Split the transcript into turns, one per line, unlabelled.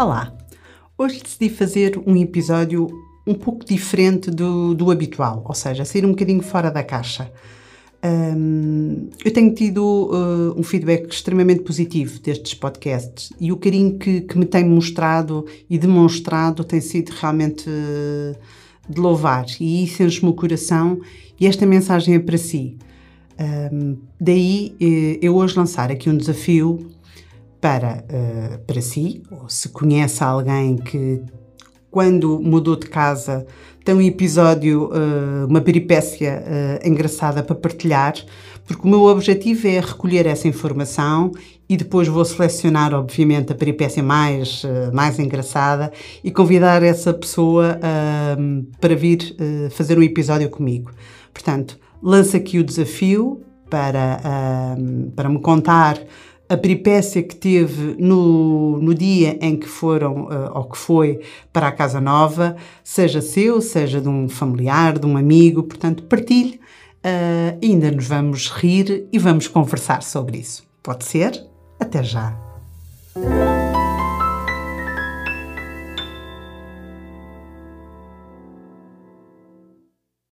Olá! Hoje decidi fazer um episódio um pouco diferente do, do habitual, ou seja, sair um bocadinho fora da caixa. Um, eu tenho tido uh, um feedback extremamente positivo destes podcasts e o carinho que, que me tem mostrado e demonstrado tem sido realmente uh, de louvar e isso enche-me o coração e esta mensagem é para si. Um, daí uh, eu hoje lançar aqui um desafio para, uh, para si, ou se conhece alguém que, quando mudou de casa, tem um episódio, uh, uma peripécia uh, engraçada para partilhar, porque o meu objetivo é recolher essa informação e depois vou selecionar, obviamente, a peripécia mais, mais engraçada e convidar essa pessoa para vir fazer um episódio comigo. Portanto, lanço aqui o desafio para, para me contar a peripécia que teve no, no dia em que foram, uh, ou que foi para a Casa Nova, seja seu, seja de um familiar, de um amigo, portanto, partilhe. Uh, ainda nos vamos rir e vamos conversar sobre isso. Pode ser? Até já!